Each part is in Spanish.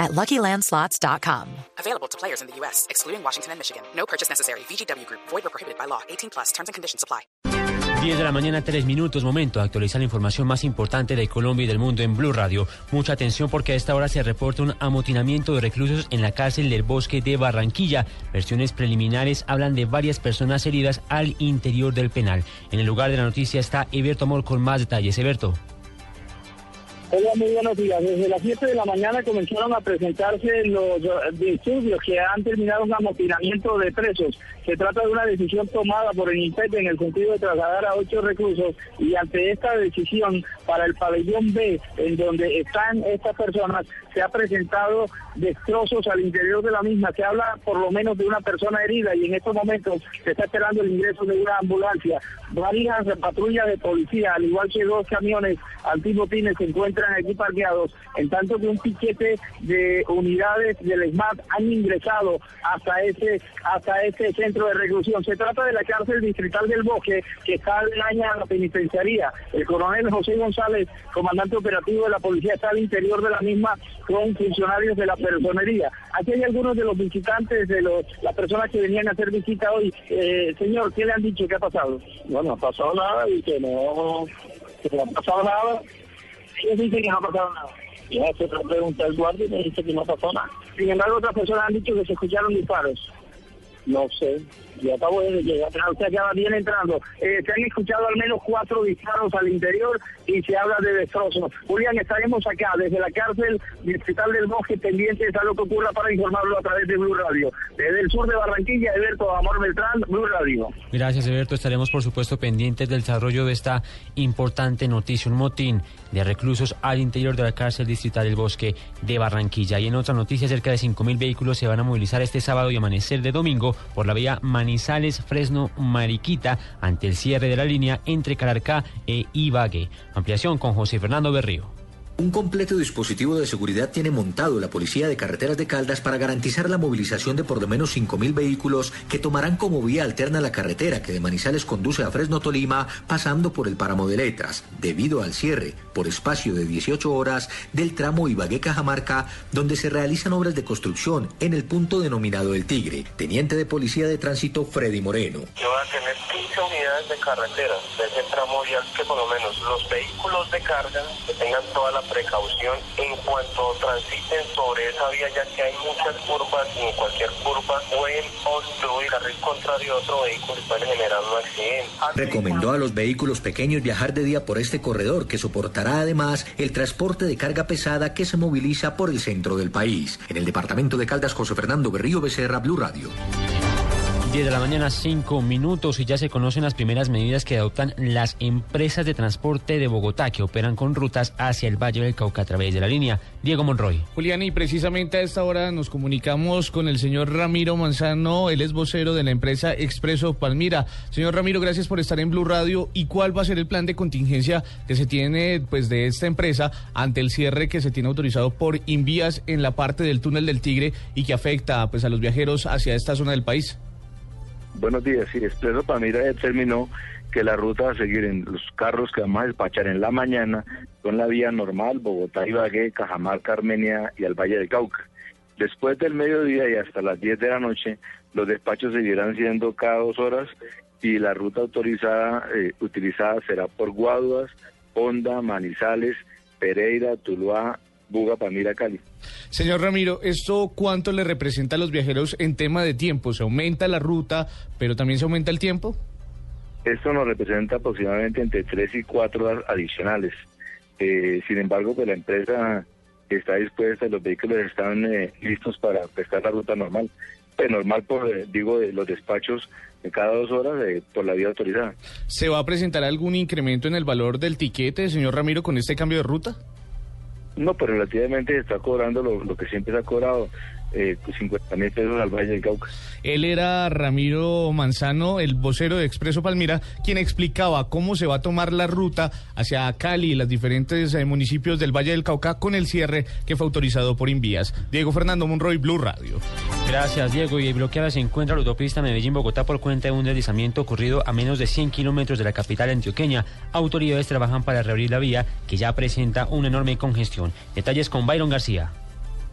at LuckyLandSlots.com. Available to players in the U.S., excluding Washington and Michigan. No purchase necessary. VGW Group. Void or prohibited by law. 18 plus. Terms and conditions apply. 10 de la mañana, 3 minutos, momento de actualizar la información más importante de Colombia y del mundo en Blue Radio. Mucha atención porque a esta hora se reporta un amotinamiento de reclusos en la cárcel del bosque de Barranquilla. Versiones preliminares hablan de varias personas heridas al interior del penal. En el lugar de la noticia está Eberto Amor con más detalles. Eberto. Hola, muy buenos días. Desde las 7 de la mañana comenzaron a presentarse los disturbios que han terminado un amotinamiento de presos. Se trata de una decisión tomada por el INPET en el sentido de trasladar a ocho reclusos y ante esta decisión para el pabellón B, en donde están estas personas, se ha presentado destrozos al interior de la misma. Se habla por lo menos de una persona herida y en estos momentos se está esperando el ingreso de una ambulancia. Varias patrullas de policía, al igual que dos camiones antibotines se encuentran aquí parqueados, en tanto que un piquete de unidades del SMAT han ingresado hasta ese, hasta ese centro de reclusión. Se trata de la cárcel distrital del Bosque, que está en la penitenciaría. El coronel José González, comandante operativo de la policía, está al interior de la misma con funcionarios de la personería. Aquí hay algunos de los visitantes, de los, las personas que venían a hacer visita hoy. Eh, señor, ¿qué le han dicho? ¿Qué ha pasado? Bueno, no ha pasado nada y que no, que no ha pasado nada. Ellos dicen que no ha pasado nada. Ya se pregunta el guardia y me dice que no pasó nada. Sin embargo, otras personas han dicho que se escucharon disparos. No sé, ya acabo de llegar. Sea, ya viene entrando. Eh, se han escuchado al menos cuatro disparos al interior y se habla de destrozos. Julián, estaremos acá desde la cárcel distrital del Bosque pendientes a lo que ocurra para informarlo a través de Blue Radio. Desde el sur de Barranquilla, Eberto Amor Beltrán, Blue Radio. Gracias, Eberto. Estaremos, por supuesto, pendientes del desarrollo de esta importante noticia. Un motín de reclusos al interior de la cárcel distrital del Bosque de Barranquilla. Y en otra noticia, cerca de 5.000 vehículos se van a movilizar este sábado y amanecer de domingo por la vía Manizales, Fresno, Mariquita, ante el cierre de la línea entre Calarcá e Ibagué. Ampliación con José Fernando Berrío. Un completo dispositivo de seguridad tiene montado la Policía de Carreteras de Caldas para garantizar la movilización de por lo menos 5.000 vehículos que tomarán como vía alterna la carretera que de Manizales conduce a Fresno Tolima pasando por el páramo de Letras, debido al cierre por espacio de 18 horas del tramo Ibagué-Cajamarca, donde se realizan obras de construcción en el punto denominado El Tigre. Teniente de Policía de Tránsito Freddy Moreno. Que van a tener 15 unidades de carretera de ese tramo vial que por lo menos los vehículos de carga que tengan toda la precaución en cuanto transiten sobre esa vía, ya que hay muchas curvas y en cualquier curva pueden obstruir carril contrario de otro vehículo y pueden generar un accidente. Recomendó a los vehículos pequeños viajar de día por este corredor que soportará además el transporte de carga pesada que se moviliza por el centro del país. En el departamento de Caldas, José Fernando Berrío Becerra, Blue Radio. 10 de la mañana, 5 minutos y ya se conocen las primeras medidas que adoptan las empresas de transporte de Bogotá que operan con rutas hacia el Valle del Cauca a través de la línea. Diego Monroy. Julián, y precisamente a esta hora nos comunicamos con el señor Ramiro Manzano, él es vocero de la empresa Expreso Palmira. Señor Ramiro, gracias por estar en Blue Radio. ¿Y cuál va a ser el plan de contingencia que se tiene pues de esta empresa ante el cierre que se tiene autorizado por Invías en la parte del túnel del Tigre y que afecta pues a los viajeros hacia esta zona del país? Buenos días, sí, Expreso Palmira determinó que la ruta a seguir en los carros que vamos a despachar en la mañana son la vía normal, Bogotá, Ibagué, Cajamarca, Armenia y al Valle del Cauca. Después del mediodía y hasta las 10 de la noche, los despachos seguirán siendo cada dos horas y la ruta autorizada, eh, utilizada será por Guaduas, Honda, Manizales, Pereira, Tuluá, Buga, Palmira, Cali. Señor Ramiro, ¿esto cuánto le representa a los viajeros en tema de tiempo? ¿Se aumenta la ruta, pero también se aumenta el tiempo? Esto nos representa aproximadamente entre tres y cuatro horas adicionales. Eh, sin embargo, pues la empresa está dispuesta, los vehículos están eh, listos para prestar la ruta normal. Pues normal, por, eh, digo, de los despachos de cada dos horas eh, por la vía autorizada. ¿Se va a presentar algún incremento en el valor del tiquete, señor Ramiro, con este cambio de ruta? No, pero relativamente se está cobrando lo, lo que siempre se ha cobrado. Eh, 50 mil pesos al Valle del Cauca. Él era Ramiro Manzano, el vocero de Expreso Palmira, quien explicaba cómo se va a tomar la ruta hacia Cali y los diferentes eh, municipios del Valle del Cauca con el cierre que fue autorizado por Invías. Diego Fernando Monroy, Blue Radio. Gracias, Diego. Y bloqueada se encuentra la autopista Medellín-Bogotá por cuenta de un deslizamiento ocurrido a menos de 100 kilómetros de la capital antioqueña. Autoridades trabajan para reabrir la vía que ya presenta una enorme congestión. Detalles con Byron García.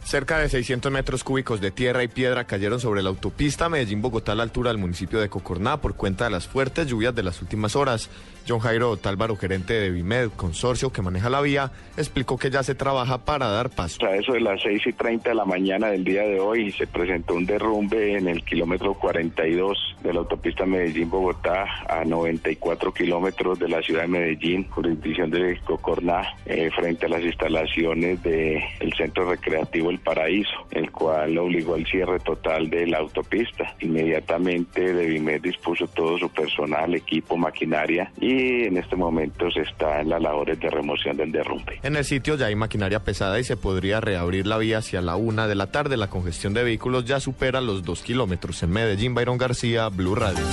Cerca de 600 metros cúbicos de tierra y piedra cayeron sobre la autopista Medellín-Bogotá a la altura del municipio de Cocorná por cuenta de las fuertes lluvias de las últimas horas. John Jairo Tálvaro, gerente de Vimed, consorcio que maneja la vía, explicó que ya se trabaja para dar paso. A eso de las 6 y 30 de la mañana del día de hoy se presentó un derrumbe en el kilómetro 42 de la autopista Medellín-Bogotá a 94 kilómetros de la ciudad de Medellín, jurisdicción de Cocorná, eh, frente a las instalaciones del Centro Recreativo El Paraíso, el cual obligó al cierre total de la autopista. Inmediatamente Devimed dispuso todo su personal, equipo, maquinaria y en este momento se está en las labores de remoción del derrumbe. En el sitio ya hay maquinaria pesada y se podría reabrir la vía hacia la una de la tarde. La congestión de vehículos ya supera los dos kilómetros. En Medellín, Byron García, Blue Radio.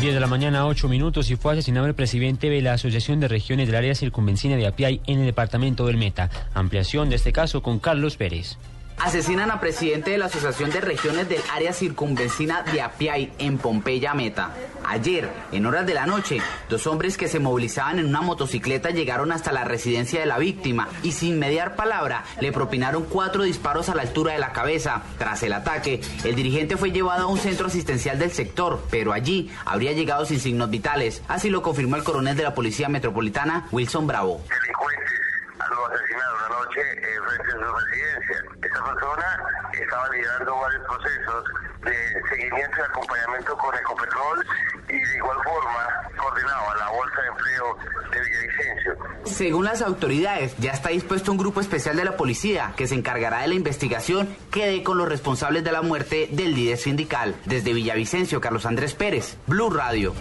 10 de la mañana, 8 minutos, y fue asesinado el presidente de la Asociación de Regiones del Área Circunvencina de Apiay en el departamento del Meta. Ampliación de este caso con Carlos Pérez. Asesinan a presidente de la Asociación de Regiones del Área Circunvencina de Apiay en Pompeya Meta. Ayer, en horas de la noche, dos hombres que se movilizaban en una motocicleta llegaron hasta la residencia de la víctima y sin mediar palabra le propinaron cuatro disparos a la altura de la cabeza. Tras el ataque, el dirigente fue llevado a un centro asistencial del sector, pero allí habría llegado sin signos vitales. Así lo confirmó el coronel de la Policía Metropolitana, Wilson Bravo. Delincuentes lo asesinaron anoche eh, frente a su residencia. Esta persona estaba liderando varios procesos de seguimiento y acompañamiento con Ecopetrol y de igual forma coordinaba la bolsa de empleo de Villavicencio. Según las autoridades, ya está dispuesto un grupo especial de la policía que se encargará de la investigación que dé con los responsables de la muerte del líder sindical. Desde Villavicencio, Carlos Andrés Pérez, Blue Radio.